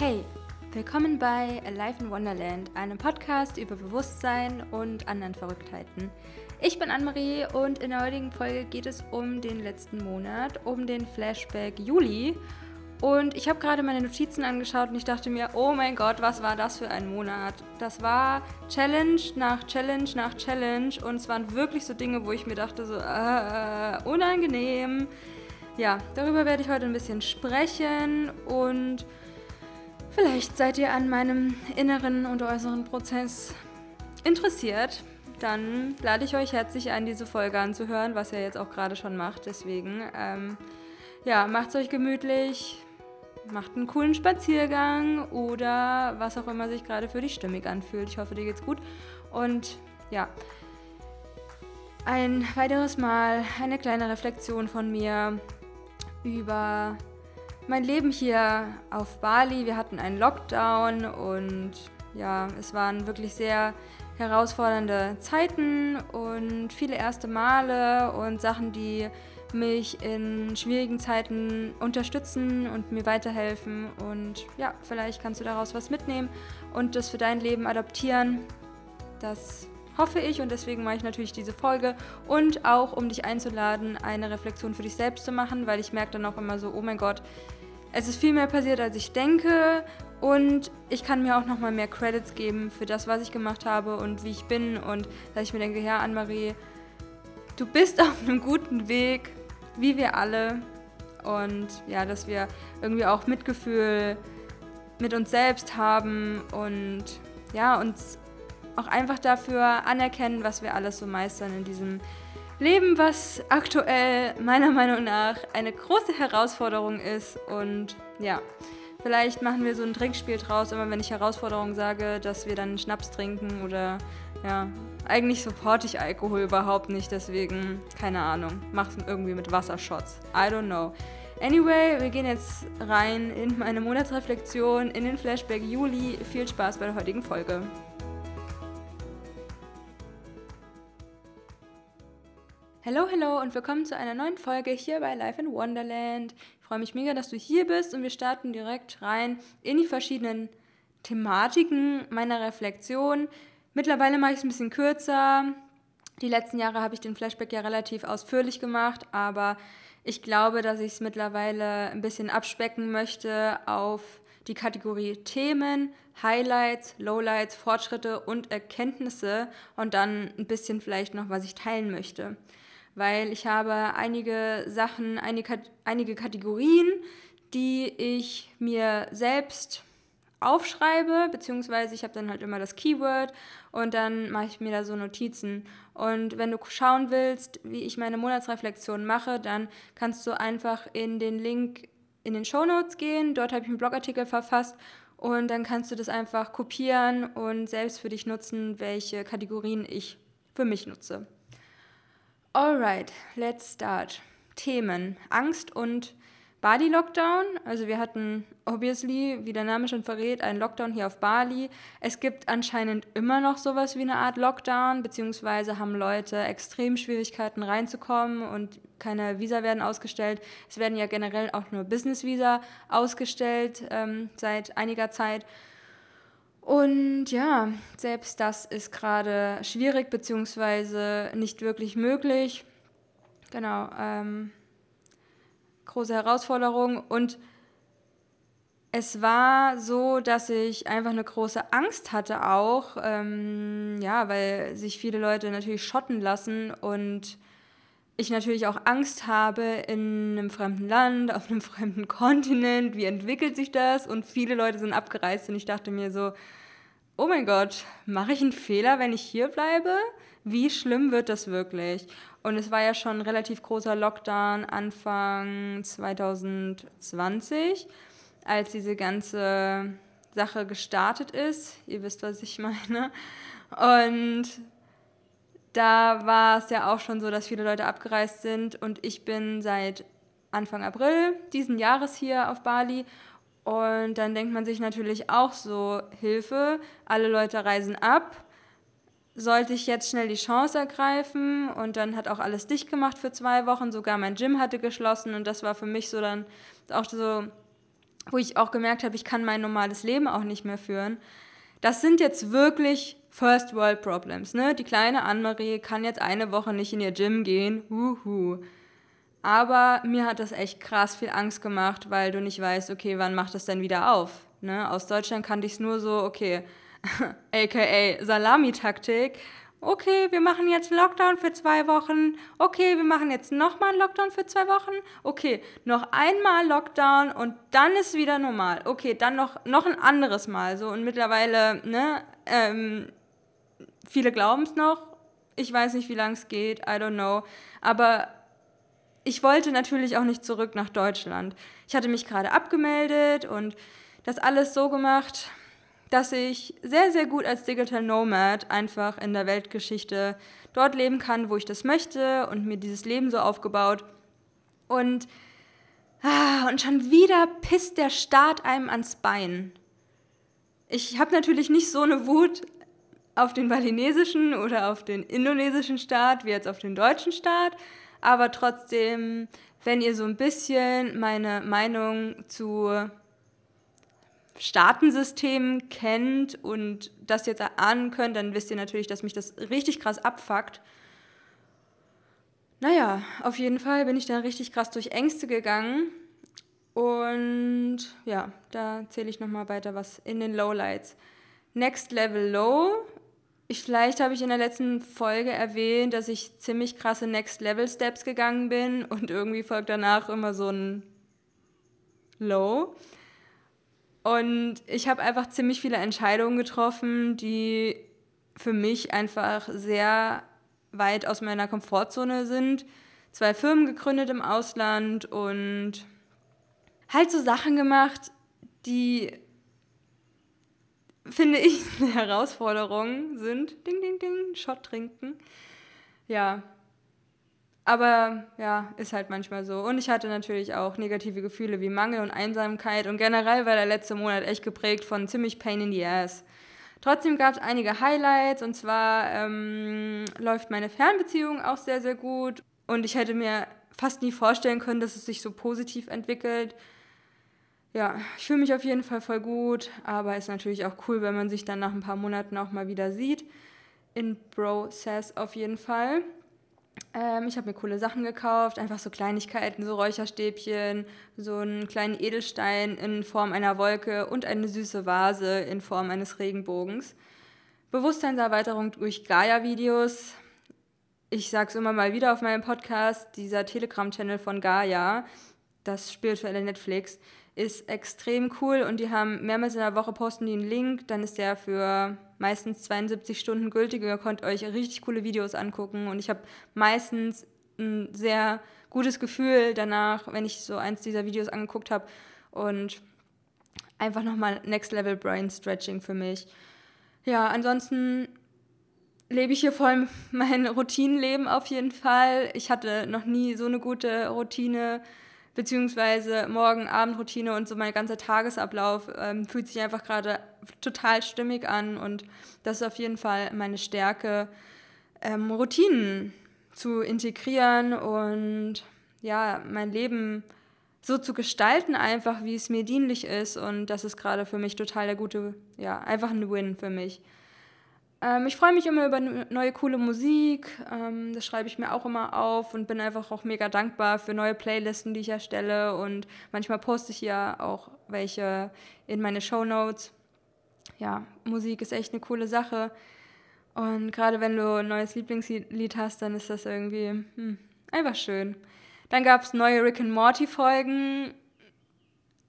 Hey, willkommen bei Alive in Wonderland, einem Podcast über Bewusstsein und anderen Verrücktheiten. Ich bin Anne-Marie und in der heutigen Folge geht es um den letzten Monat, um den Flashback Juli. Und ich habe gerade meine Notizen angeschaut und ich dachte mir, oh mein Gott, was war das für ein Monat? Das war Challenge nach Challenge nach Challenge und es waren wirklich so Dinge, wo ich mir dachte, so äh, unangenehm. Ja, darüber werde ich heute ein bisschen sprechen und Vielleicht seid ihr an meinem inneren und äußeren Prozess interessiert. Dann lade ich euch herzlich ein, diese Folge anzuhören, was ihr jetzt auch gerade schon macht. Deswegen, ähm, ja, macht es euch gemütlich, macht einen coolen Spaziergang oder was auch immer sich gerade für dich stimmig anfühlt. Ich hoffe, dir geht's gut. Und ja, ein weiteres Mal eine kleine Reflexion von mir über mein Leben hier auf Bali. Wir hatten einen Lockdown und ja, es waren wirklich sehr herausfordernde Zeiten und viele erste Male und Sachen, die mich in schwierigen Zeiten unterstützen und mir weiterhelfen. Und ja, vielleicht kannst du daraus was mitnehmen und das für dein Leben adaptieren. Das hoffe ich und deswegen mache ich natürlich diese Folge und auch um dich einzuladen, eine Reflexion für dich selbst zu machen, weil ich merke dann auch immer so, oh mein Gott, es ist viel mehr passiert, als ich denke. Und ich kann mir auch noch mal mehr Credits geben für das, was ich gemacht habe und wie ich bin. Und dass ich mir denke, ja, Anne-Marie, du bist auf einem guten Weg, wie wir alle. Und ja, dass wir irgendwie auch Mitgefühl mit uns selbst haben und ja, uns auch einfach dafür anerkennen, was wir alles so meistern in diesem Leben, was aktuell meiner Meinung nach eine große Herausforderung ist. Und ja, vielleicht machen wir so ein Trinkspiel draus, immer wenn ich Herausforderung sage, dass wir dann Schnaps trinken oder ja, eigentlich supporte ich Alkohol überhaupt nicht, deswegen keine Ahnung, mach's irgendwie mit Wassershots. I don't know. Anyway, wir gehen jetzt rein in meine Monatsreflexion, in den Flashback Juli. Viel Spaß bei der heutigen Folge. Hallo, hallo und willkommen zu einer neuen Folge hier bei Life in Wonderland. Ich freue mich mega, dass du hier bist und wir starten direkt rein in die verschiedenen Thematiken meiner Reflexion. Mittlerweile mache ich es ein bisschen kürzer. Die letzten Jahre habe ich den Flashback ja relativ ausführlich gemacht, aber ich glaube, dass ich es mittlerweile ein bisschen abspecken möchte auf die Kategorie Themen, Highlights, Lowlights, Fortschritte und Erkenntnisse und dann ein bisschen vielleicht noch, was ich teilen möchte weil ich habe einige Sachen, einige, einige Kategorien, die ich mir selbst aufschreibe, beziehungsweise ich habe dann halt immer das Keyword und dann mache ich mir da so Notizen. Und wenn du schauen willst, wie ich meine Monatsreflexion mache, dann kannst du einfach in den Link in den Show Notes gehen. Dort habe ich einen Blogartikel verfasst und dann kannst du das einfach kopieren und selbst für dich nutzen, welche Kategorien ich für mich nutze. Alright, let's start. Themen. Angst und Bali Lockdown. Also wir hatten obviously, wie der Name schon verrät, einen Lockdown hier auf Bali. Es gibt anscheinend immer noch sowas wie eine Art Lockdown, beziehungsweise haben Leute extrem Schwierigkeiten reinzukommen und keine Visa werden ausgestellt. Es werden ja generell auch nur Business Visa ausgestellt ähm, seit einiger Zeit. Und ja, selbst das ist gerade schwierig beziehungsweise nicht wirklich möglich. Genau, ähm, große Herausforderung. Und es war so, dass ich einfach eine große Angst hatte auch, ähm, ja, weil sich viele Leute natürlich schotten lassen und ich natürlich auch Angst habe in einem fremden Land, auf einem fremden Kontinent, wie entwickelt sich das? Und viele Leute sind abgereist und ich dachte mir so, oh mein Gott, mache ich einen Fehler, wenn ich hier bleibe? Wie schlimm wird das wirklich? Und es war ja schon ein relativ großer Lockdown Anfang 2020, als diese ganze Sache gestartet ist. Ihr wisst, was ich meine. Und da war es ja auch schon so, dass viele Leute abgereist sind und ich bin seit Anfang April diesen Jahres hier auf Bali und dann denkt man sich natürlich auch so, Hilfe, alle Leute reisen ab. Sollte ich jetzt schnell die Chance ergreifen? Und dann hat auch alles dicht gemacht für zwei Wochen. Sogar mein Gym hatte geschlossen. Und das war für mich so dann auch so wo ich auch gemerkt habe, ich kann mein normales Leben auch nicht mehr führen. Das sind jetzt wirklich First World Problems. Ne? Die kleine Annemarie kann jetzt eine Woche nicht in ihr Gym gehen. Huhu. Aber mir hat das echt krass viel Angst gemacht, weil du nicht weißt, okay, wann macht das denn wieder auf? Ne? Aus Deutschland kannte ich es nur so, okay, aka Salami-Taktik. Okay, wir machen jetzt Lockdown für zwei Wochen, okay, wir machen jetzt nochmal einen Lockdown für zwei Wochen, okay, noch einmal Lockdown und dann ist wieder normal, okay, dann noch, noch ein anderes Mal, so und mittlerweile, ne, ähm, viele glauben es noch, ich weiß nicht, wie lange es geht, I don't know, aber ich wollte natürlich auch nicht zurück nach Deutschland. Ich hatte mich gerade abgemeldet und das alles so gemacht, dass ich sehr, sehr gut als Digital Nomad einfach in der Weltgeschichte dort leben kann, wo ich das möchte und mir dieses Leben so aufgebaut. Und, ah, und schon wieder pisst der Staat einem ans Bein. Ich habe natürlich nicht so eine Wut auf den balinesischen oder auf den indonesischen Staat wie jetzt auf den deutschen Staat, aber trotzdem, wenn ihr so ein bisschen meine Meinung zu Staatensystem kennt und das jetzt erahnen könnt, dann wisst ihr natürlich, dass mich das richtig krass abfuckt. Naja, auf jeden Fall bin ich da richtig krass durch Ängste gegangen. Und ja, da zähle ich nochmal weiter was in den Lowlights. Next Level Low. Ich, vielleicht habe ich in der letzten Folge erwähnt, dass ich ziemlich krasse Next Level Steps gegangen bin und irgendwie folgt danach immer so ein Low. Und ich habe einfach ziemlich viele Entscheidungen getroffen, die für mich einfach sehr weit aus meiner Komfortzone sind. Zwei Firmen gegründet im Ausland und halt so Sachen gemacht, die finde ich eine Herausforderung sind. Ding, ding, ding, Shot trinken. Ja, aber ja, ist halt manchmal so. Und ich hatte natürlich auch negative Gefühle wie Mangel und Einsamkeit. Und generell war der letzte Monat echt geprägt von ziemlich Pain in the Ass. Trotzdem gab es einige Highlights. Und zwar ähm, läuft meine Fernbeziehung auch sehr, sehr gut. Und ich hätte mir fast nie vorstellen können, dass es sich so positiv entwickelt. Ja, ich fühle mich auf jeden Fall voll gut. Aber ist natürlich auch cool, wenn man sich dann nach ein paar Monaten auch mal wieder sieht. In Process auf jeden Fall. Ähm, ich habe mir coole Sachen gekauft, einfach so Kleinigkeiten, so Räucherstäbchen, so einen kleinen Edelstein in Form einer Wolke und eine süße Vase in Form eines Regenbogens. Bewusstseinserweiterung durch Gaia-Videos. Ich sage es immer mal wieder auf meinem Podcast, dieser Telegram-Channel von Gaia, das spirituelle Netflix, ist extrem cool und die haben mehrmals in der Woche posten die einen Link, dann ist der für meistens 72 Stunden gültig. Ihr könnt euch richtig coole Videos angucken und ich habe meistens ein sehr gutes Gefühl danach, wenn ich so eins dieser Videos angeguckt habe und einfach nochmal Next Level Brain Stretching für mich. Ja, ansonsten lebe ich hier voll mein Routinenleben auf jeden Fall. Ich hatte noch nie so eine gute Routine beziehungsweise Morgen-Abend-Routine und so mein ganzer Tagesablauf ähm, fühlt sich einfach gerade total stimmig an und das ist auf jeden Fall meine Stärke, ähm, Routinen zu integrieren und ja, mein Leben so zu gestalten, einfach wie es mir dienlich ist und das ist gerade für mich total der gute, ja, einfach ein Win für mich. Ähm, ich freue mich immer über neue coole Musik. Ähm, das schreibe ich mir auch immer auf und bin einfach auch mega dankbar für neue Playlisten, die ich erstelle. Und manchmal poste ich ja auch welche in meine Show Notes. Ja, Musik ist echt eine coole Sache. Und gerade wenn du ein neues Lieblingslied hast, dann ist das irgendwie hm, einfach schön. Dann gab es neue Rick and Morty Folgen.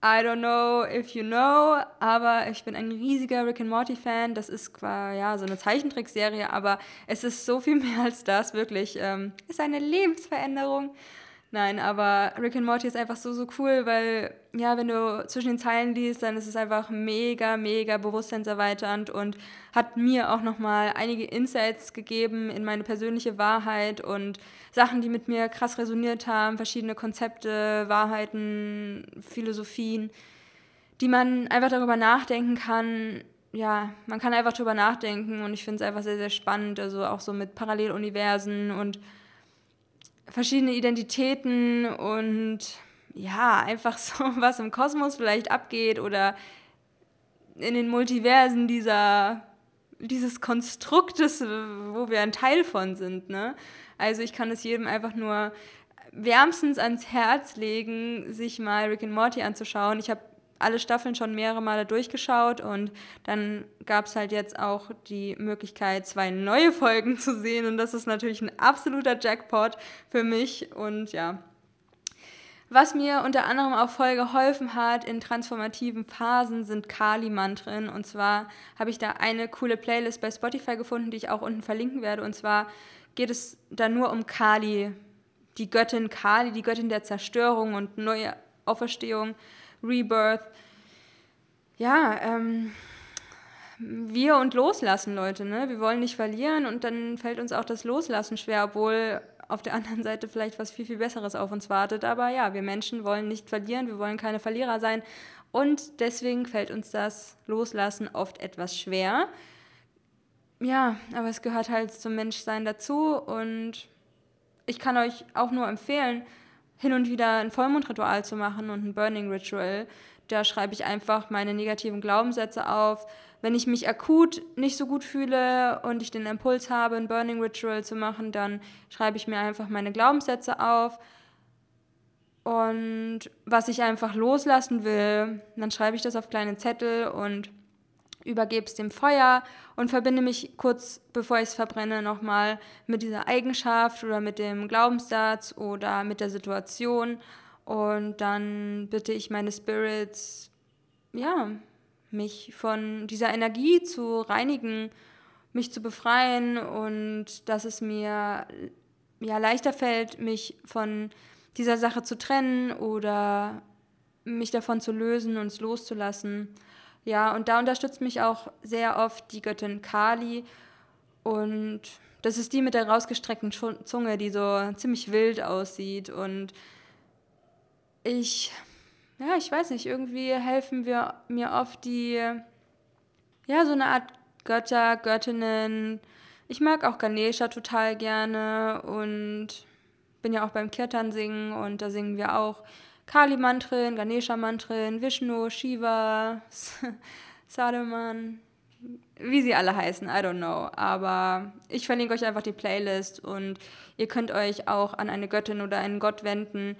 I don't know if you know, aber ich bin ein riesiger Rick and Morty Fan. Das ist zwar ja so eine Zeichentrickserie, aber es ist so viel mehr als das. Wirklich, ähm, ist eine Lebensveränderung. Nein, aber Rick and Morty ist einfach so, so cool, weil, ja, wenn du zwischen den Zeilen liest, dann ist es einfach mega, mega bewusstseinserweiternd und hat mir auch nochmal einige Insights gegeben in meine persönliche Wahrheit und Sachen, die mit mir krass resoniert haben, verschiedene Konzepte, Wahrheiten, Philosophien, die man einfach darüber nachdenken kann. Ja, man kann einfach darüber nachdenken und ich finde es einfach sehr, sehr spannend, also auch so mit Paralleluniversen und verschiedene Identitäten und ja, einfach so, was im Kosmos vielleicht abgeht oder in den Multiversen dieser, dieses Konstruktes, wo wir ein Teil von sind. Ne? Also ich kann es jedem einfach nur wärmstens ans Herz legen, sich mal Rick and Morty anzuschauen. Ich habe alle Staffeln schon mehrere Male durchgeschaut und dann gab es halt jetzt auch die Möglichkeit, zwei neue Folgen zu sehen und das ist natürlich ein absoluter Jackpot für mich und ja. Was mir unter anderem auch voll geholfen hat in transformativen Phasen sind Kali-Mantren. Und zwar habe ich da eine coole Playlist bei Spotify gefunden, die ich auch unten verlinken werde. Und zwar geht es da nur um Kali, die Göttin Kali, die Göttin der Zerstörung und neue Auferstehung, Rebirth. Ja, ähm, wir und loslassen, Leute. Ne? Wir wollen nicht verlieren und dann fällt uns auch das Loslassen schwer, obwohl auf der anderen Seite vielleicht was viel, viel Besseres auf uns wartet. Aber ja, wir Menschen wollen nicht verlieren, wir wollen keine Verlierer sein. Und deswegen fällt uns das Loslassen oft etwas schwer. Ja, aber es gehört halt zum Menschsein dazu und ich kann euch auch nur empfehlen, hin und wieder ein Vollmondritual zu machen und ein Burning Ritual. Da schreibe ich einfach meine negativen Glaubenssätze auf. Wenn ich mich akut nicht so gut fühle und ich den Impuls habe, ein Burning Ritual zu machen, dann schreibe ich mir einfach meine Glaubenssätze auf. Und was ich einfach loslassen will, dann schreibe ich das auf kleine Zettel und übergebe es dem Feuer und verbinde mich kurz bevor ich es verbrenne nochmal mit dieser Eigenschaft oder mit dem Glaubenssatz oder mit der Situation und dann bitte ich meine Spirits, ja, mich von dieser Energie zu reinigen, mich zu befreien und dass es mir ja leichter fällt, mich von dieser Sache zu trennen oder mich davon zu lösen und es loszulassen. Ja, und da unterstützt mich auch sehr oft die Göttin Kali. Und das ist die mit der rausgestreckten Zunge, die so ziemlich wild aussieht. Und ich, ja, ich weiß nicht, irgendwie helfen wir mir oft die, ja, so eine Art Götter, Göttinnen. Ich mag auch Ganesha total gerne und bin ja auch beim Kirtan singen und da singen wir auch Kali-Mantren, Ganesha-Mantren, Vishnu, Shiva, Sademan, wie sie alle heißen, I don't know. Aber ich verlinke euch einfach die Playlist und ihr könnt euch auch an eine Göttin oder einen Gott wenden.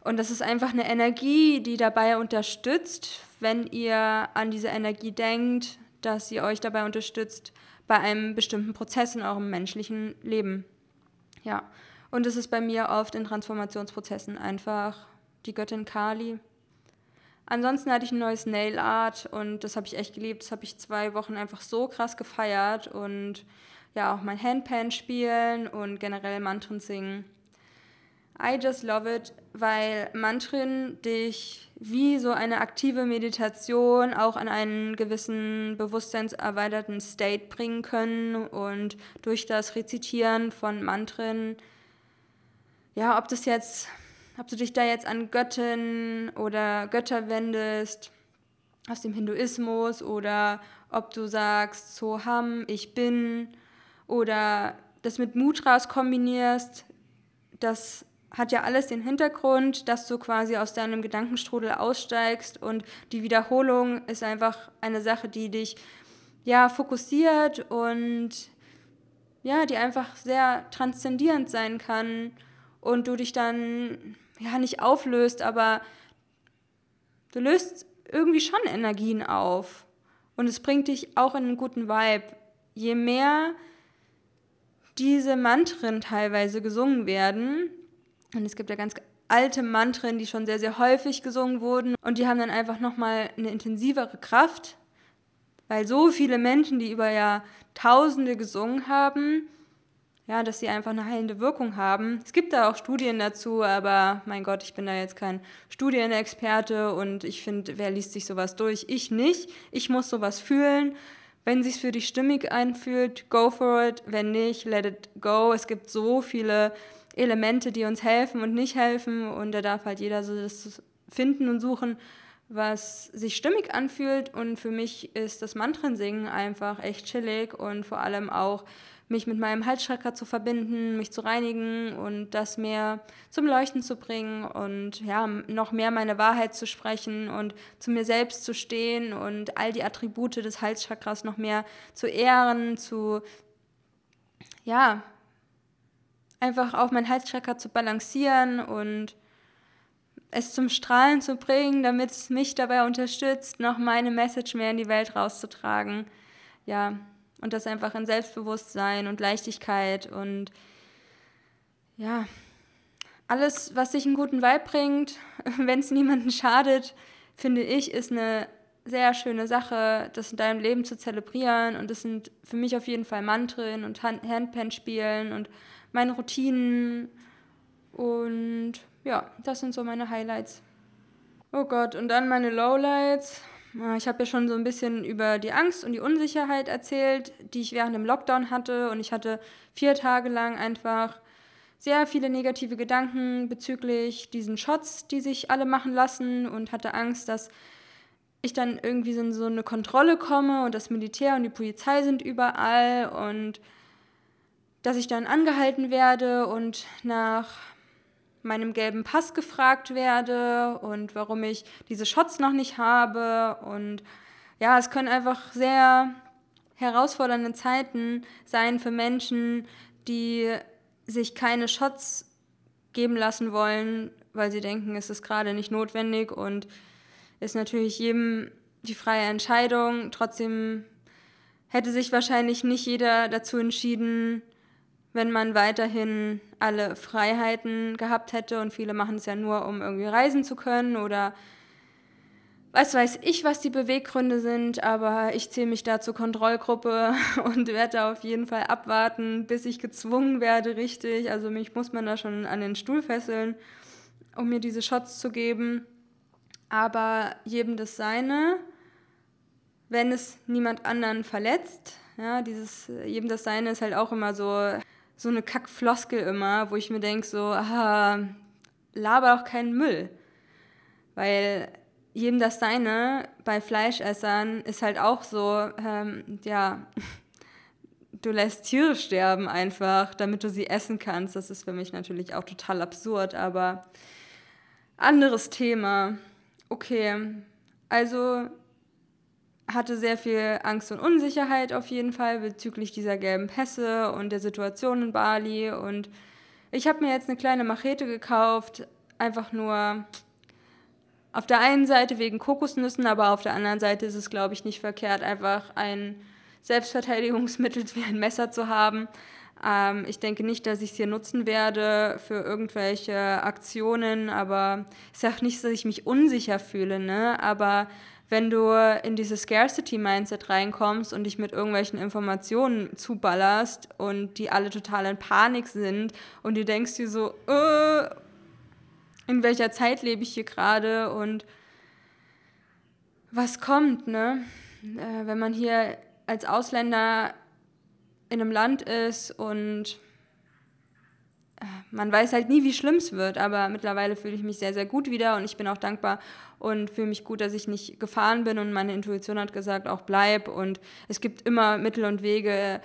Und das ist einfach eine Energie, die dabei unterstützt, wenn ihr an diese Energie denkt, dass sie euch dabei unterstützt bei einem bestimmten Prozess in eurem menschlichen Leben. Ja, und es ist bei mir oft in Transformationsprozessen einfach die Göttin Kali. Ansonsten hatte ich ein neues Nail Art und das habe ich echt geliebt. Das habe ich zwei Wochen einfach so krass gefeiert und ja, auch mein Handpan spielen und generell Mantren singen. I just love it, weil Mantren dich wie so eine aktive Meditation auch an einen gewissen bewusstseinserweiterten State bringen können und durch das Rezitieren von Mantren, ja, ob das jetzt ob du dich da jetzt an Göttin oder Götter wendest aus dem Hinduismus oder ob du sagst Soham, ich bin oder das mit Mudras kombinierst, das hat ja alles den Hintergrund, dass du quasi aus deinem Gedankenstrudel aussteigst und die Wiederholung ist einfach eine Sache, die dich ja fokussiert und ja, die einfach sehr transzendierend sein kann und du dich dann ja, nicht auflöst, aber du löst irgendwie schon Energien auf. Und es bringt dich auch in einen guten Vibe. Je mehr diese Mantren teilweise gesungen werden, und es gibt ja ganz alte Mantren, die schon sehr, sehr häufig gesungen wurden, und die haben dann einfach nochmal eine intensivere Kraft, weil so viele Menschen, die über Jahrtausende gesungen haben, ja, dass sie einfach eine heilende Wirkung haben. Es gibt da auch Studien dazu, aber mein Gott, ich bin da jetzt kein Studienexperte und ich finde, wer liest sich sowas durch? Ich nicht. Ich muss sowas fühlen. Wenn sich für dich stimmig anfühlt, go for it. Wenn nicht, let it go. Es gibt so viele Elemente, die uns helfen und nicht helfen und da darf halt jeder so das finden und suchen, was sich stimmig anfühlt und für mich ist das Mantrensingen einfach echt chillig und vor allem auch mich mit meinem Halschakra zu verbinden, mich zu reinigen und das mehr zum Leuchten zu bringen und ja, noch mehr meine Wahrheit zu sprechen und zu mir selbst zu stehen und all die Attribute des Halschakras noch mehr zu ehren, zu ja, einfach auch mein Halschakra zu balancieren und es zum Strahlen zu bringen, damit es mich dabei unterstützt, noch meine Message mehr in die Welt rauszutragen. Ja, und das einfach in Selbstbewusstsein und Leichtigkeit und ja, alles, was sich einen guten Vibe bringt, wenn es niemanden schadet, finde ich, ist eine sehr schöne Sache, das in deinem Leben zu zelebrieren. Und das sind für mich auf jeden Fall Mantren und Handpan spielen und meine Routinen. Und ja, das sind so meine Highlights. Oh Gott, und dann meine Lowlights. Ah, ich habe ja schon so ein bisschen über die Angst und die Unsicherheit erzählt, die ich während dem Lockdown hatte. Und ich hatte vier Tage lang einfach sehr viele negative Gedanken bezüglich diesen Shots, die sich alle machen lassen und hatte Angst, dass ich dann irgendwie in so eine Kontrolle komme und das Militär und die Polizei sind überall und dass ich dann angehalten werde und nach meinem gelben Pass gefragt werde und warum ich diese Shots noch nicht habe. Und ja, es können einfach sehr herausfordernde Zeiten sein für Menschen, die sich keine Shots geben lassen wollen, weil sie denken, es ist gerade nicht notwendig und ist natürlich jedem die freie Entscheidung. Trotzdem hätte sich wahrscheinlich nicht jeder dazu entschieden, wenn man weiterhin alle Freiheiten gehabt hätte und viele machen es ja nur, um irgendwie reisen zu können oder was weiß ich, was die Beweggründe sind, aber ich zähle mich da zur Kontrollgruppe und werde auf jeden Fall abwarten, bis ich gezwungen werde, richtig. Also mich muss man da schon an den Stuhl fesseln, um mir diese Shots zu geben. Aber jedem das Seine, wenn es niemand anderen verletzt. Ja, dieses jedem das Seine ist halt auch immer so so eine Kackfloskel immer, wo ich mir denke, so, ah, laber doch keinen Müll. Weil jedem das Seine bei Fleischessern ist halt auch so, ähm, ja, du lässt Tiere sterben einfach, damit du sie essen kannst. Das ist für mich natürlich auch total absurd, aber anderes Thema. Okay, also hatte sehr viel Angst und Unsicherheit auf jeden Fall bezüglich dieser gelben Pässe und der Situation in Bali. Und ich habe mir jetzt eine kleine Machete gekauft, einfach nur auf der einen Seite wegen Kokosnüssen, aber auf der anderen Seite ist es, glaube ich, nicht verkehrt, einfach ein Selbstverteidigungsmittel wie ein Messer zu haben. Ähm, ich denke nicht, dass ich es hier nutzen werde für irgendwelche Aktionen, aber ist auch nicht, dass ich mich unsicher fühle, ne? aber wenn du in dieses Scarcity-Mindset reinkommst und dich mit irgendwelchen Informationen zuballerst und die alle total in Panik sind und du denkst dir so, äh, in welcher Zeit lebe ich hier gerade und was kommt, ne? Äh, wenn man hier als Ausländer in einem Land ist und man weiß halt nie, wie schlimm es wird, aber mittlerweile fühle ich mich sehr, sehr gut wieder und ich bin auch dankbar und fühle mich gut, dass ich nicht gefahren bin und meine Intuition hat gesagt, auch bleib und es gibt immer Mittel und Wege,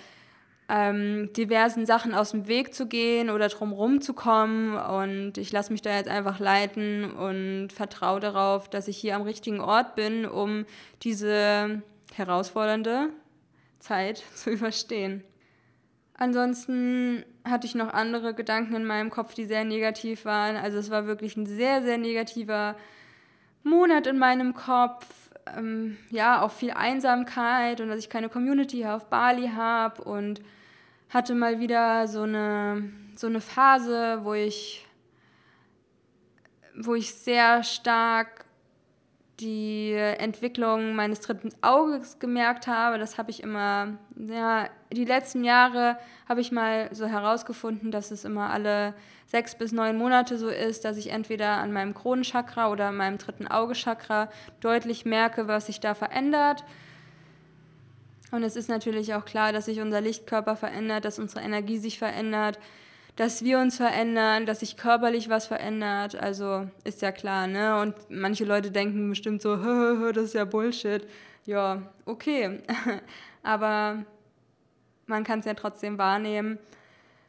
ähm, diversen Sachen aus dem Weg zu gehen oder drumherum zu kommen und ich lasse mich da jetzt einfach leiten und vertraue darauf, dass ich hier am richtigen Ort bin, um diese herausfordernde Zeit zu überstehen. Ansonsten hatte ich noch andere Gedanken in meinem Kopf, die sehr negativ waren. Also es war wirklich ein sehr, sehr negativer Monat in meinem Kopf. Ähm, ja, auch viel Einsamkeit und dass ich keine Community hier auf Bali habe und hatte mal wieder so eine, so eine Phase, wo ich, wo ich sehr stark die Entwicklung meines dritten Auges gemerkt habe. Das habe ich immer, ja, die letzten Jahre habe ich mal so herausgefunden, dass es immer alle sechs bis neun Monate so ist, dass ich entweder an meinem Kronenchakra oder an meinem dritten Auge-Chakra deutlich merke, was sich da verändert. Und es ist natürlich auch klar, dass sich unser Lichtkörper verändert, dass unsere Energie sich verändert, dass wir uns verändern, dass sich körperlich was verändert. Also ist ja klar, ne? Und manche Leute denken bestimmt so, das ist ja Bullshit. Ja, okay. Aber man kann es ja trotzdem wahrnehmen.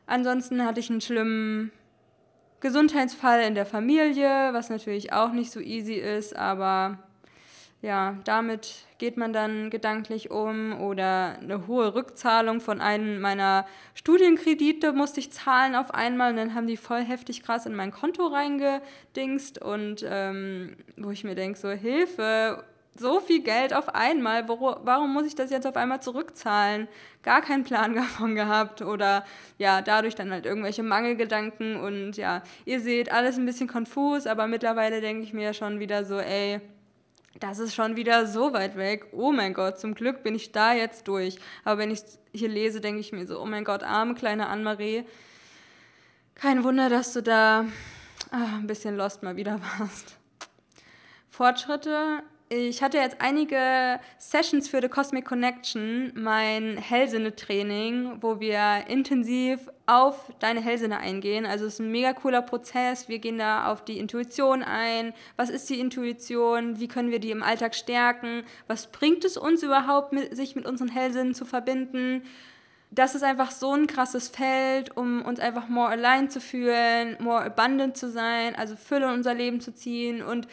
Ansonsten hatte ich einen schlimmen Gesundheitsfall in der Familie, was natürlich auch nicht so easy ist, aber ja, damit geht man dann gedanklich um oder eine hohe Rückzahlung von einem meiner Studienkredite musste ich zahlen auf einmal. Und dann haben die voll heftig krass in mein Konto reingedingst. Und ähm, wo ich mir denke, so Hilfe, so viel Geld auf einmal, wo, warum muss ich das jetzt auf einmal zurückzahlen? Gar keinen Plan davon gehabt. Oder ja, dadurch dann halt irgendwelche Mangelgedanken. Und ja, ihr seht, alles ein bisschen konfus, aber mittlerweile denke ich mir schon wieder so, ey, das ist schon wieder so weit weg. Oh mein Gott, zum Glück bin ich da jetzt durch. Aber wenn ich hier lese, denke ich mir so, oh mein Gott, arme kleine Anne-Marie. Kein Wunder, dass du da ach, ein bisschen lost mal wieder warst. Fortschritte ich hatte jetzt einige Sessions für The Cosmic Connection, mein Hellsinne-Training, wo wir intensiv auf deine Hellsinne eingehen. Also es ist ein mega cooler Prozess. Wir gehen da auf die Intuition ein. Was ist die Intuition? Wie können wir die im Alltag stärken? Was bringt es uns überhaupt, sich mit unseren Hellsinnen zu verbinden? das ist einfach so ein krasses Feld, um uns einfach more aligned zu fühlen, more abundant zu sein, also Fülle in unser Leben zu ziehen und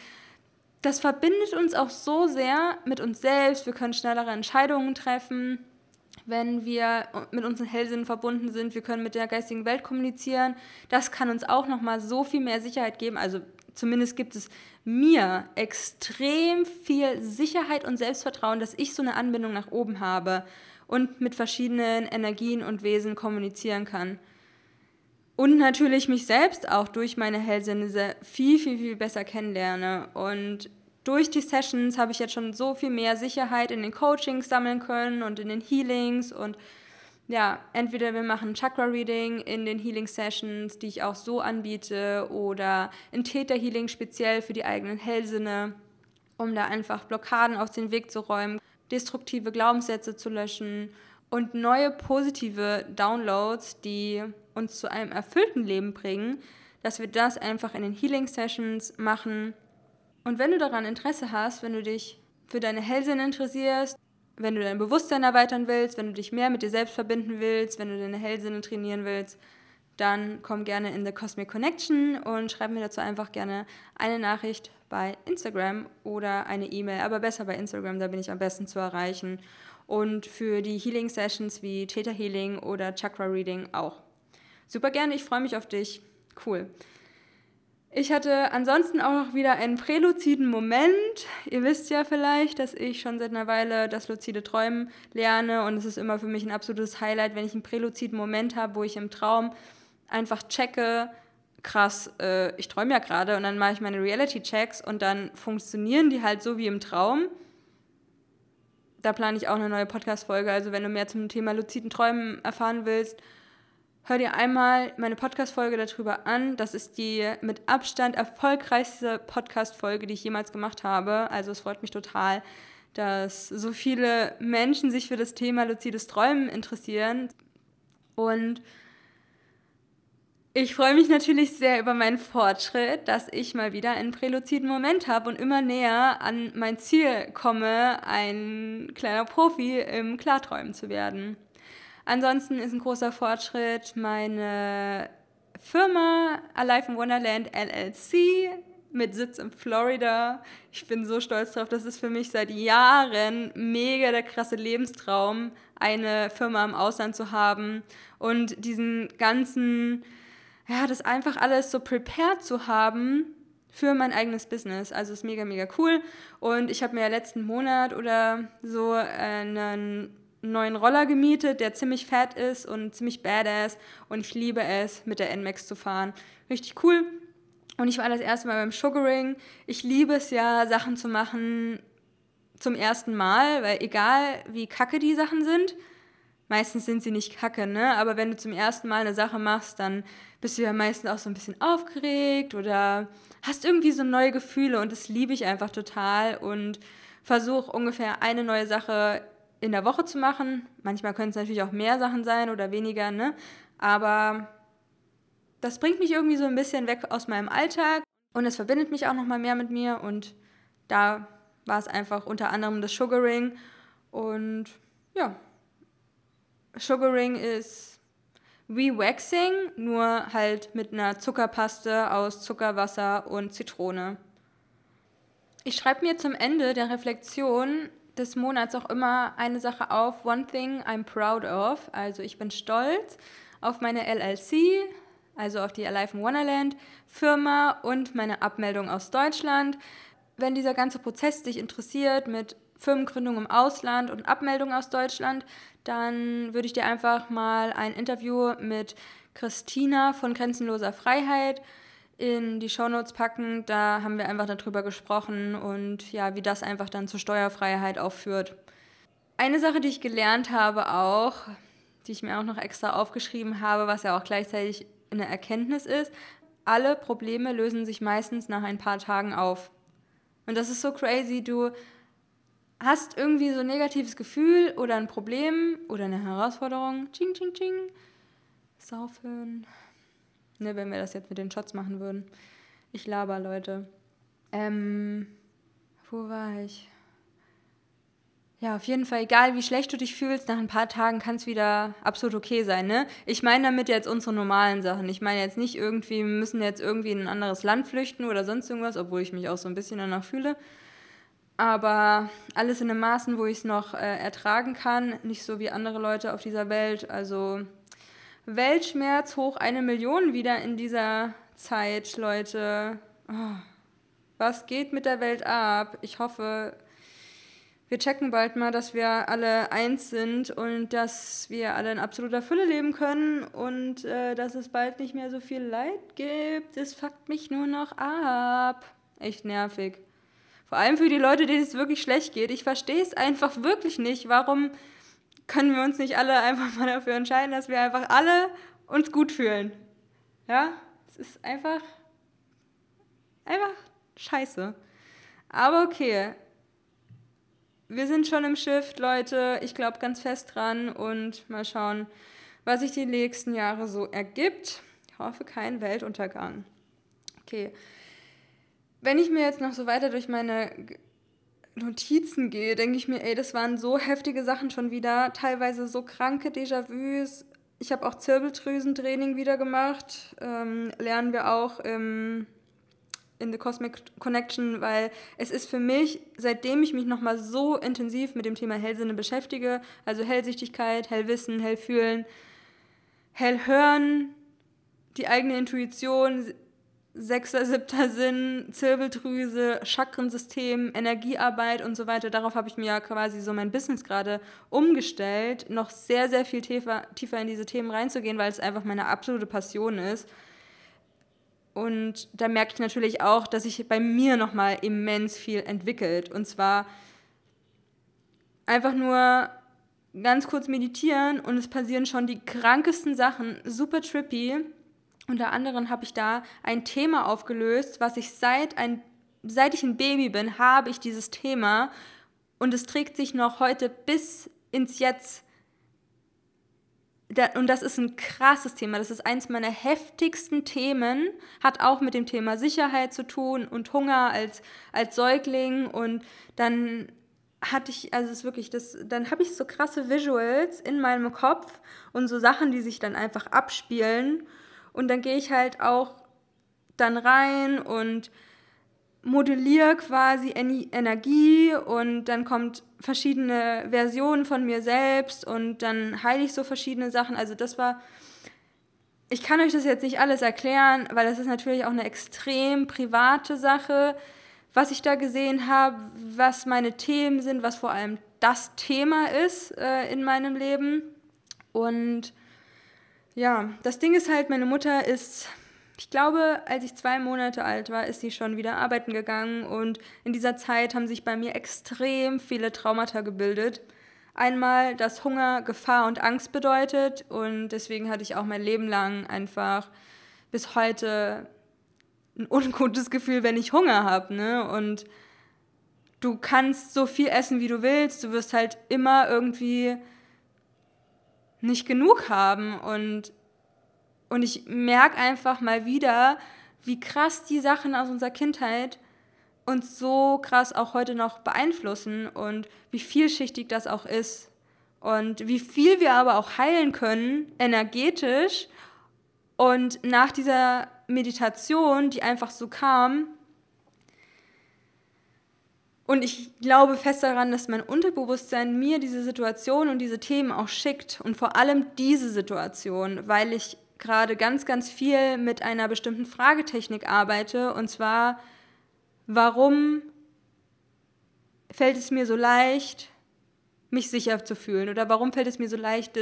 das verbindet uns auch so sehr mit uns selbst. Wir können schnellere Entscheidungen treffen, wenn wir mit unseren Hellsinnen verbunden sind. Wir können mit der geistigen Welt kommunizieren. Das kann uns auch nochmal so viel mehr Sicherheit geben. Also zumindest gibt es mir extrem viel Sicherheit und Selbstvertrauen, dass ich so eine Anbindung nach oben habe und mit verschiedenen Energien und Wesen kommunizieren kann. Und natürlich mich selbst auch durch meine Hellsinne viel, viel, viel besser kennenlerne. Und durch die Sessions habe ich jetzt schon so viel mehr Sicherheit in den Coachings sammeln können und in den Healings. Und ja, entweder wir machen Chakra-Reading in den Healing-Sessions, die ich auch so anbiete, oder ein Theta-Healing speziell für die eigenen Hellsinne, um da einfach Blockaden aus dem Weg zu räumen, destruktive Glaubenssätze zu löschen und neue positive Downloads, die uns zu einem erfüllten Leben bringen, dass wir das einfach in den Healing Sessions machen. Und wenn du daran Interesse hast, wenn du dich für deine Hellsinn interessierst, wenn du dein Bewusstsein erweitern willst, wenn du dich mehr mit dir selbst verbinden willst, wenn du deine Hellsinne trainieren willst, dann komm gerne in The Cosmic Connection und schreib mir dazu einfach gerne eine Nachricht bei Instagram oder eine E-Mail, aber besser bei Instagram, da bin ich am besten zu erreichen. Und für die Healing Sessions wie Theta Healing oder Chakra Reading auch. Super gerne, ich freue mich auf dich. Cool. Ich hatte ansonsten auch noch wieder einen präluziden Moment. Ihr wisst ja vielleicht, dass ich schon seit einer Weile das luzide Träumen lerne und es ist immer für mich ein absolutes Highlight, wenn ich einen präluziden Moment habe, wo ich im Traum einfach checke, krass, äh, ich träume ja gerade und dann mache ich meine Reality-Checks und dann funktionieren die halt so wie im Traum. Da plane ich auch eine neue Podcast-Folge. Also, wenn du mehr zum Thema luziden Träumen erfahren willst, hör dir einmal meine Podcast-Folge darüber an. Das ist die mit Abstand erfolgreichste Podcast-Folge, die ich jemals gemacht habe. Also es freut mich total, dass so viele Menschen sich für das Thema luzides Träumen interessieren. Und ich freue mich natürlich sehr über meinen Fortschritt, dass ich mal wieder einen präluziden Moment habe und immer näher an mein Ziel komme, ein kleiner Profi im Klarträumen zu werden. Ansonsten ist ein großer Fortschritt meine Firma Alive in Wonderland LLC mit Sitz in Florida. Ich bin so stolz drauf. Das ist für mich seit Jahren mega der krasse Lebenstraum, eine Firma im Ausland zu haben und diesen ganzen, ja, das einfach alles so prepared zu haben für mein eigenes Business. Also ist mega, mega cool. Und ich habe mir letzten Monat oder so einen neuen Roller gemietet, der ziemlich fett ist und ziemlich badass und ich liebe es, mit der NMAX zu fahren. Richtig cool. Und ich war das erste Mal beim Sugaring. Ich liebe es ja, Sachen zu machen zum ersten Mal, weil egal wie kacke die Sachen sind, meistens sind sie nicht kacke, ne? Aber wenn du zum ersten Mal eine Sache machst, dann bist du ja meistens auch so ein bisschen aufgeregt oder hast irgendwie so neue Gefühle und das liebe ich einfach total und versuche ungefähr eine neue Sache in der Woche zu machen. Manchmal können es natürlich auch mehr Sachen sein oder weniger, ne? Aber das bringt mich irgendwie so ein bisschen weg aus meinem Alltag und es verbindet mich auch noch mal mehr mit mir und da war es einfach unter anderem das Sugaring und ja, Sugaring ist wie Waxing, nur halt mit einer Zuckerpaste aus Zuckerwasser und Zitrone. Ich schreibe mir zum Ende der Reflexion des Monats auch immer eine Sache auf, One Thing I'm Proud of. Also ich bin stolz auf meine LLC, also auf die Alive in Wonderland Firma und meine Abmeldung aus Deutschland. Wenn dieser ganze Prozess dich interessiert mit Firmengründung im Ausland und Abmeldung aus Deutschland, dann würde ich dir einfach mal ein Interview mit Christina von Grenzenloser Freiheit in die Shownotes packen. Da haben wir einfach darüber gesprochen und ja, wie das einfach dann zur Steuerfreiheit aufführt. Eine Sache, die ich gelernt habe auch, die ich mir auch noch extra aufgeschrieben habe, was ja auch gleichzeitig eine Erkenntnis ist, alle Probleme lösen sich meistens nach ein paar Tagen auf. Und das ist so crazy, du hast irgendwie so ein negatives Gefühl oder ein Problem oder eine Herausforderung, ching, ching, ching, saufen, ne, wenn wir das jetzt mit den Shots machen würden. Ich laber, Leute. Ähm, wo war ich? Ja, auf jeden Fall, egal wie schlecht du dich fühlst, nach ein paar Tagen kann es wieder absolut okay sein. Ne? Ich meine damit jetzt unsere normalen Sachen. Ich meine jetzt nicht irgendwie, wir müssen jetzt irgendwie in ein anderes Land flüchten oder sonst irgendwas, obwohl ich mich auch so ein bisschen danach fühle. Aber alles in einem Maßen, wo ich es noch äh, ertragen kann, nicht so wie andere Leute auf dieser Welt. Also Weltschmerz hoch eine Million wieder in dieser Zeit, Leute. Oh, was geht mit der Welt ab? Ich hoffe, wir checken bald mal, dass wir alle eins sind und dass wir alle in absoluter Fülle leben können und äh, dass es bald nicht mehr so viel Leid gibt. Es fuckt mich nur noch ab. Echt nervig. Vor allem für die Leute, denen es wirklich schlecht geht. Ich verstehe es einfach wirklich nicht. Warum können wir uns nicht alle einfach mal dafür entscheiden, dass wir einfach alle uns gut fühlen? Ja, es ist einfach, einfach scheiße. Aber okay, wir sind schon im Schiff, Leute. Ich glaube ganz fest dran und mal schauen, was sich die nächsten Jahre so ergibt. Ich hoffe, kein Weltuntergang. Okay. Wenn ich mir jetzt noch so weiter durch meine Notizen gehe, denke ich mir, ey, das waren so heftige Sachen schon wieder, teilweise so kranke Déjà-vus. Ich habe auch Zirbeldrüsentraining wieder gemacht, ähm, lernen wir auch im in The Cosmic Connection, weil es ist für mich, seitdem ich mich nochmal so intensiv mit dem Thema Hellsinne beschäftige, also Hellsichtigkeit, Hellwissen, Hellfühlen, Hellhören, die eigene Intuition, sechster, siebter Sinn, Zirbeldrüse, Chakrensystem, Energiearbeit und so weiter. Darauf habe ich mir ja quasi so mein Business gerade umgestellt, noch sehr, sehr viel tiefer, tiefer in diese Themen reinzugehen, weil es einfach meine absolute Passion ist. Und da merke ich natürlich auch, dass sich bei mir nochmal immens viel entwickelt. Und zwar einfach nur ganz kurz meditieren und es passieren schon die krankesten Sachen, super trippy. Unter anderem habe ich da ein Thema aufgelöst, was ich seit, ein, seit ich ein Baby bin, habe ich dieses Thema und es trägt sich noch heute bis ins Jetzt und das ist ein krasses Thema. Das ist eins meiner heftigsten Themen. Hat auch mit dem Thema Sicherheit zu tun und Hunger als, als Säugling. Und dann hatte ich, also es ist wirklich, das, dann habe ich so krasse Visuals in meinem Kopf und so Sachen, die sich dann einfach abspielen. Und dann gehe ich halt auch dann rein und modelliere quasi Energie und dann kommt verschiedene Versionen von mir selbst und dann heile ich so verschiedene Sachen. Also das war, ich kann euch das jetzt nicht alles erklären, weil das ist natürlich auch eine extrem private Sache, was ich da gesehen habe, was meine Themen sind, was vor allem das Thema ist äh, in meinem Leben. Und ja, das Ding ist halt, meine Mutter ist ich glaube, als ich zwei Monate alt war, ist sie schon wieder arbeiten gegangen und in dieser Zeit haben sich bei mir extrem viele Traumata gebildet. Einmal, dass Hunger Gefahr und Angst bedeutet und deswegen hatte ich auch mein Leben lang einfach bis heute ein ungutes Gefühl, wenn ich Hunger habe. Ne? Und du kannst so viel essen, wie du willst, du wirst halt immer irgendwie nicht genug haben und und ich merke einfach mal wieder, wie krass die Sachen aus unserer Kindheit uns so krass auch heute noch beeinflussen und wie vielschichtig das auch ist. Und wie viel wir aber auch heilen können, energetisch. Und nach dieser Meditation, die einfach so kam, und ich glaube fest daran, dass mein Unterbewusstsein mir diese Situation und diese Themen auch schickt und vor allem diese Situation, weil ich gerade ganz, ganz viel mit einer bestimmten Fragetechnik arbeite und zwar, warum fällt es mir so leicht, mich sicher zu fühlen oder warum fällt es mir so leicht,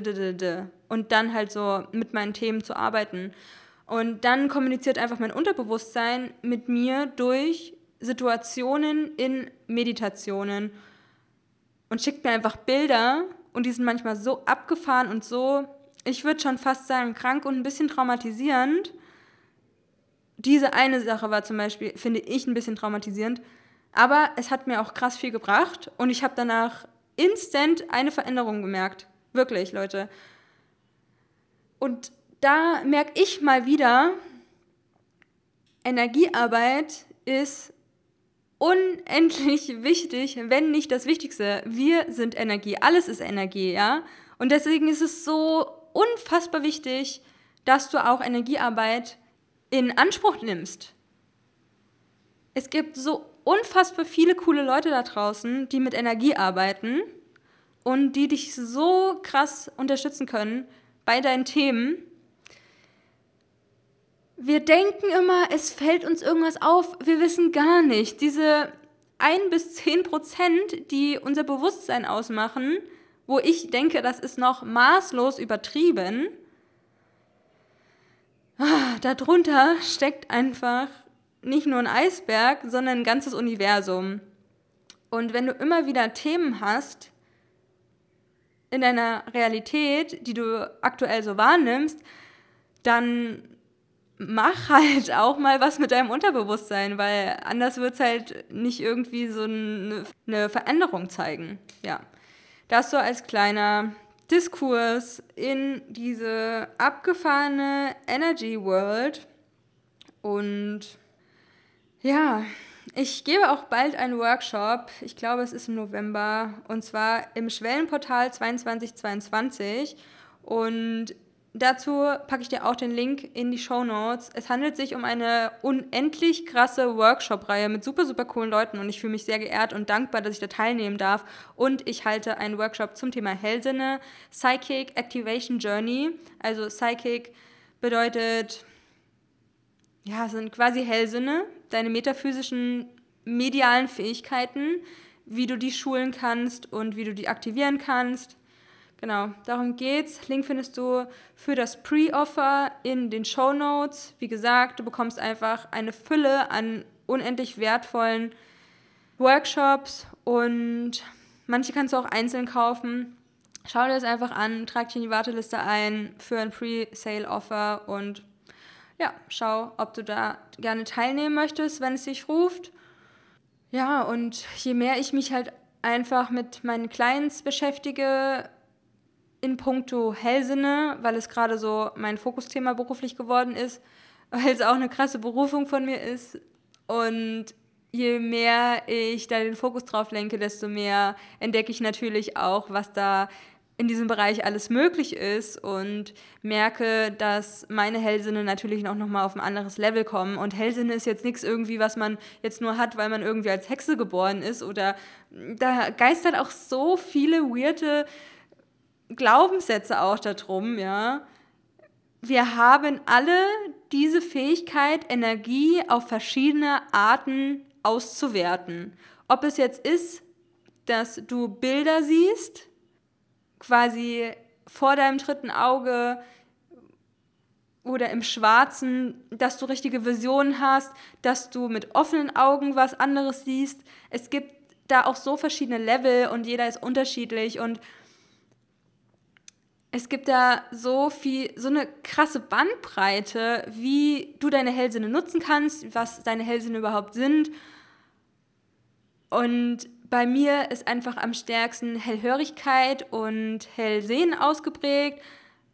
und dann halt so mit meinen Themen zu arbeiten. Und dann kommuniziert einfach mein Unterbewusstsein mit mir durch Situationen in Meditationen und schickt mir einfach Bilder und die sind manchmal so abgefahren und so, ich würde schon fast sagen, krank und ein bisschen traumatisierend. Diese eine Sache war zum Beispiel, finde ich, ein bisschen traumatisierend, aber es hat mir auch krass viel gebracht und ich habe danach instant eine Veränderung gemerkt. Wirklich, Leute. Und da merke ich mal wieder, Energiearbeit ist unendlich wichtig, wenn nicht das Wichtigste. Wir sind Energie, alles ist Energie, ja? Und deswegen ist es so unfassbar wichtig, dass du auch Energiearbeit in Anspruch nimmst. Es gibt so unfassbar viele coole Leute da draußen, die mit Energie arbeiten und die dich so krass unterstützen können bei deinen Themen. Wir denken immer, es fällt uns irgendwas auf. Wir wissen gar nicht. Diese ein bis zehn Prozent, die unser Bewusstsein ausmachen, wo ich denke, das ist noch maßlos übertrieben, ah, darunter steckt einfach nicht nur ein Eisberg, sondern ein ganzes Universum. Und wenn du immer wieder Themen hast in deiner Realität, die du aktuell so wahrnimmst, dann mach halt auch mal was mit deinem Unterbewusstsein, weil anders wird es halt nicht irgendwie so eine, Veränderung zeigen. Ja, das so als kleiner Diskurs in diese abgefahrene Energy World. Und ja, ich gebe auch bald einen Workshop, ich glaube es ist im November, und zwar im Schwellenportal 2222. Und Dazu packe ich dir auch den Link in die Show Notes. Es handelt sich um eine unendlich krasse Workshop-Reihe mit super, super coolen Leuten und ich fühle mich sehr geehrt und dankbar, dass ich da teilnehmen darf. Und ich halte einen Workshop zum Thema Hellsinne, Psychic Activation Journey. Also Psychic bedeutet, ja, sind quasi Hellsinne, deine metaphysischen medialen Fähigkeiten, wie du die schulen kannst und wie du die aktivieren kannst Genau, darum geht's. Link findest du für das Pre-Offer in den Show Notes. Wie gesagt, du bekommst einfach eine Fülle an unendlich wertvollen Workshops und manche kannst du auch einzeln kaufen. Schau dir das einfach an, trag dich in die Warteliste ein für ein Pre-Sale-Offer und ja, schau, ob du da gerne teilnehmen möchtest, wenn es dich ruft. Ja, und je mehr ich mich halt einfach mit meinen Clients beschäftige, in puncto Hellsinne, weil es gerade so mein Fokusthema beruflich geworden ist, weil es auch eine krasse Berufung von mir ist. Und je mehr ich da den Fokus drauf lenke, desto mehr entdecke ich natürlich auch, was da in diesem Bereich alles möglich ist und merke, dass meine Hellsinne natürlich auch nochmal auf ein anderes Level kommen. Und Hellsinne ist jetzt nichts irgendwie, was man jetzt nur hat, weil man irgendwie als Hexe geboren ist oder da geistert auch so viele weirde Glaubenssätze auch darum, ja. Wir haben alle diese Fähigkeit, Energie auf verschiedene Arten auszuwerten. Ob es jetzt ist, dass du Bilder siehst, quasi vor deinem dritten Auge oder im Schwarzen, dass du richtige Visionen hast, dass du mit offenen Augen was anderes siehst. Es gibt da auch so verschiedene Level und jeder ist unterschiedlich und es gibt da so viel, so eine krasse Bandbreite, wie du deine Hellsinne nutzen kannst, was deine Hellsinne überhaupt sind. Und bei mir ist einfach am stärksten Hellhörigkeit und Hellsehen ausgeprägt.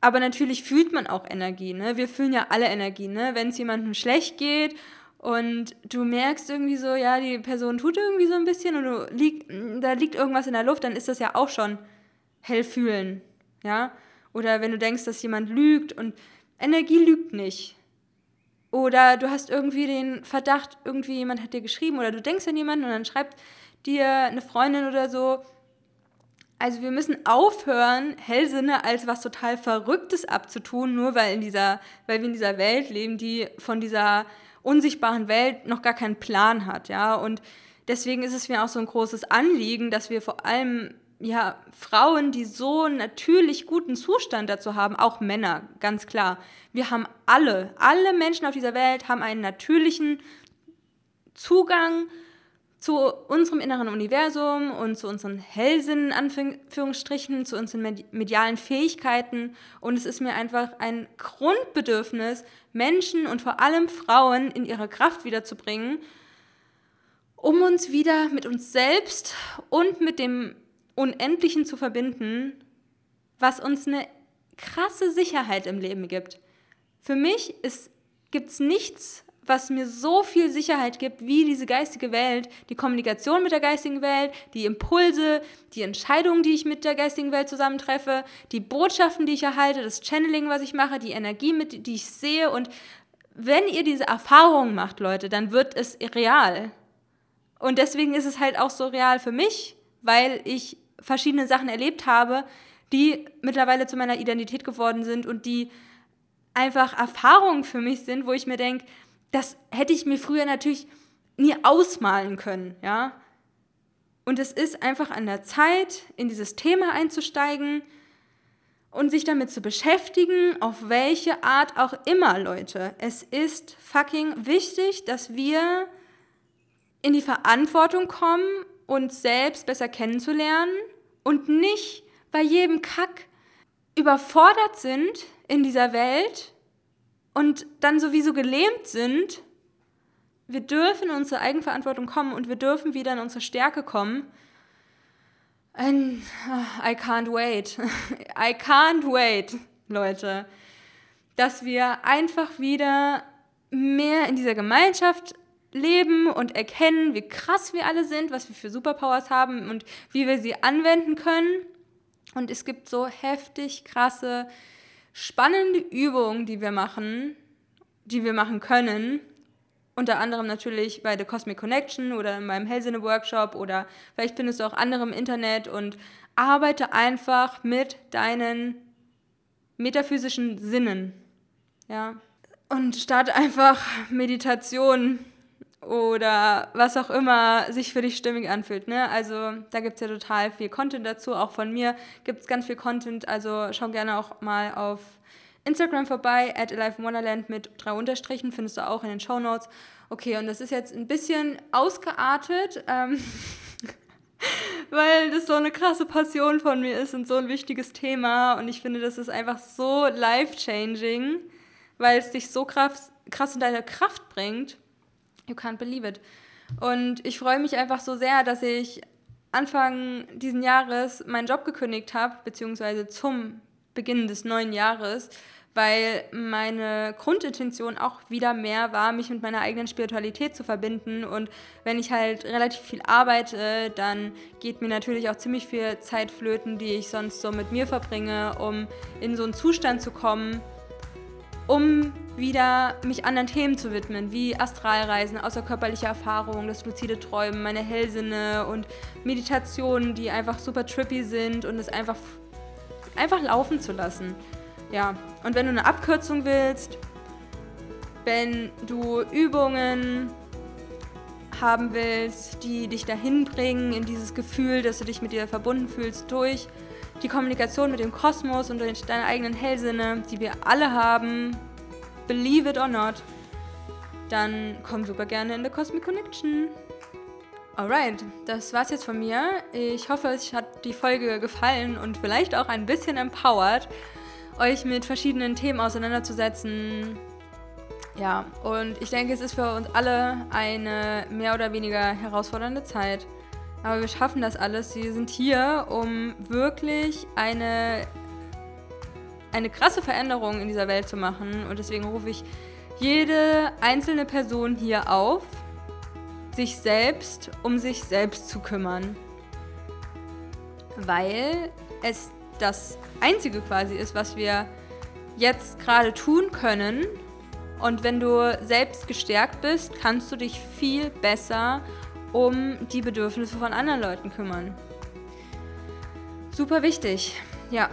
Aber natürlich fühlt man auch Energie. Ne? Wir fühlen ja alle Energie. Ne? Wenn es jemandem schlecht geht und du merkst irgendwie so, ja, die Person tut irgendwie so ein bisschen und du lieg, da liegt irgendwas in der Luft, dann ist das ja auch schon hell fühlen, ja? Oder wenn du denkst, dass jemand lügt und Energie lügt nicht. Oder du hast irgendwie den Verdacht, irgendwie jemand hat dir geschrieben oder du denkst an jemanden und dann schreibt dir eine Freundin oder so. Also wir müssen aufhören, Hellsinne als was total Verrücktes abzutun, nur weil, in dieser, weil wir in dieser Welt leben, die von dieser unsichtbaren Welt noch gar keinen Plan hat. Ja? Und deswegen ist es mir auch so ein großes Anliegen, dass wir vor allem ja, Frauen, die so einen natürlich guten Zustand dazu haben, auch Männer, ganz klar. Wir haben alle, alle Menschen auf dieser Welt haben einen natürlichen Zugang zu unserem inneren Universum und zu unseren Hellsinnen, Anführungsstrichen, zu unseren medialen Fähigkeiten. Und es ist mir einfach ein Grundbedürfnis, Menschen und vor allem Frauen in ihre Kraft wiederzubringen, um uns wieder mit uns selbst und mit dem Unendlichen zu verbinden, was uns eine krasse Sicherheit im Leben gibt. Für mich gibt es nichts, was mir so viel Sicherheit gibt wie diese geistige Welt, die Kommunikation mit der geistigen Welt, die Impulse, die Entscheidungen, die ich mit der geistigen Welt zusammentreffe, die Botschaften, die ich erhalte, das Channeling, was ich mache, die Energie, mit, die ich sehe. Und wenn ihr diese Erfahrungen macht, Leute, dann wird es real. Und deswegen ist es halt auch so real für mich, weil ich verschiedene Sachen erlebt habe, die mittlerweile zu meiner Identität geworden sind und die einfach Erfahrungen für mich sind, wo ich mir denke, das hätte ich mir früher natürlich nie ausmalen können, ja. Und es ist einfach an der Zeit, in dieses Thema einzusteigen und sich damit zu beschäftigen, auf welche Art auch immer, Leute. Es ist fucking wichtig, dass wir in die Verantwortung kommen, uns selbst besser kennenzulernen und nicht bei jedem Kack überfordert sind in dieser Welt und dann sowieso gelähmt sind. Wir dürfen in unsere Eigenverantwortung kommen und wir dürfen wieder in unsere Stärke kommen. And, I can't wait. I can't wait, Leute. Dass wir einfach wieder mehr in dieser Gemeinschaft leben und erkennen, wie krass wir alle sind, was wir für Superpowers haben und wie wir sie anwenden können. Und es gibt so heftig krasse, spannende Übungen, die wir machen, die wir machen können. Unter anderem natürlich bei The Cosmic Connection oder in meinem Hellsinne-Workshop oder vielleicht findest du auch andere im Internet und arbeite einfach mit deinen metaphysischen Sinnen. Ja. Und starte einfach Meditation oder was auch immer sich für dich stimmig anfühlt. Ne? Also da gibt es ja total viel Content dazu. Auch von mir gibt es ganz viel Content. Also schau gerne auch mal auf Instagram vorbei, at Alive Wonderland mit drei Unterstrichen, findest du auch in den Show Notes. Okay, und das ist jetzt ein bisschen ausgeartet, ähm, weil das so eine krasse Passion von mir ist und so ein wichtiges Thema. Und ich finde, das ist einfach so life-changing, weil es dich so krass, krass in deine Kraft bringt. You can't believe it. Und ich freue mich einfach so sehr, dass ich Anfang diesen Jahres meinen Job gekündigt habe, beziehungsweise zum Beginn des neuen Jahres, weil meine Grundintention auch wieder mehr war, mich mit meiner eigenen Spiritualität zu verbinden. Und wenn ich halt relativ viel arbeite, dann geht mir natürlich auch ziemlich viel Zeit flöten, die ich sonst so mit mir verbringe, um in so einen Zustand zu kommen, um wieder mich anderen Themen zu widmen, wie Astralreisen, außerkörperliche Erfahrungen, das luzide Träumen, meine Hellsinne und Meditationen, die einfach super trippy sind und es einfach, einfach laufen zu lassen. Ja, und wenn du eine Abkürzung willst, wenn du Übungen haben willst, die dich dahin bringen, in dieses Gefühl, dass du dich mit dir verbunden fühlst, durch die Kommunikation mit dem Kosmos und durch deine eigenen Hellsinne, die wir alle haben, believe it or not, dann komm super gerne in the Cosmic Connection. Alright, das war's jetzt von mir. Ich hoffe, euch hat die Folge gefallen und vielleicht auch ein bisschen empowered, euch mit verschiedenen Themen auseinanderzusetzen. Ja, und ich denke, es ist für uns alle eine mehr oder weniger herausfordernde Zeit. Aber wir schaffen das alles. Wir sind hier, um wirklich eine eine krasse Veränderung in dieser Welt zu machen. Und deswegen rufe ich jede einzelne Person hier auf, sich selbst um sich selbst zu kümmern. Weil es das Einzige quasi ist, was wir jetzt gerade tun können. Und wenn du selbst gestärkt bist, kannst du dich viel besser um die Bedürfnisse von anderen Leuten kümmern. Super wichtig, ja.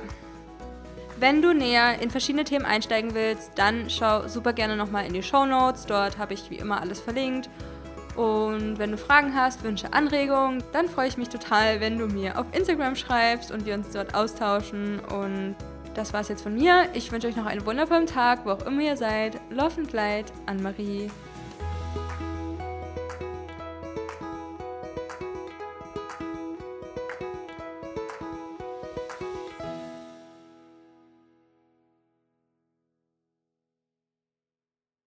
Wenn du näher in verschiedene Themen einsteigen willst, dann schau super gerne nochmal in die Show Notes. Dort habe ich wie immer alles verlinkt. Und wenn du Fragen hast, Wünsche, Anregungen, dann freue ich mich total, wenn du mir auf Instagram schreibst und wir uns dort austauschen. Und das war es jetzt von mir. Ich wünsche euch noch einen wundervollen Tag, wo auch immer ihr seid. Love and Light, Anne-Marie.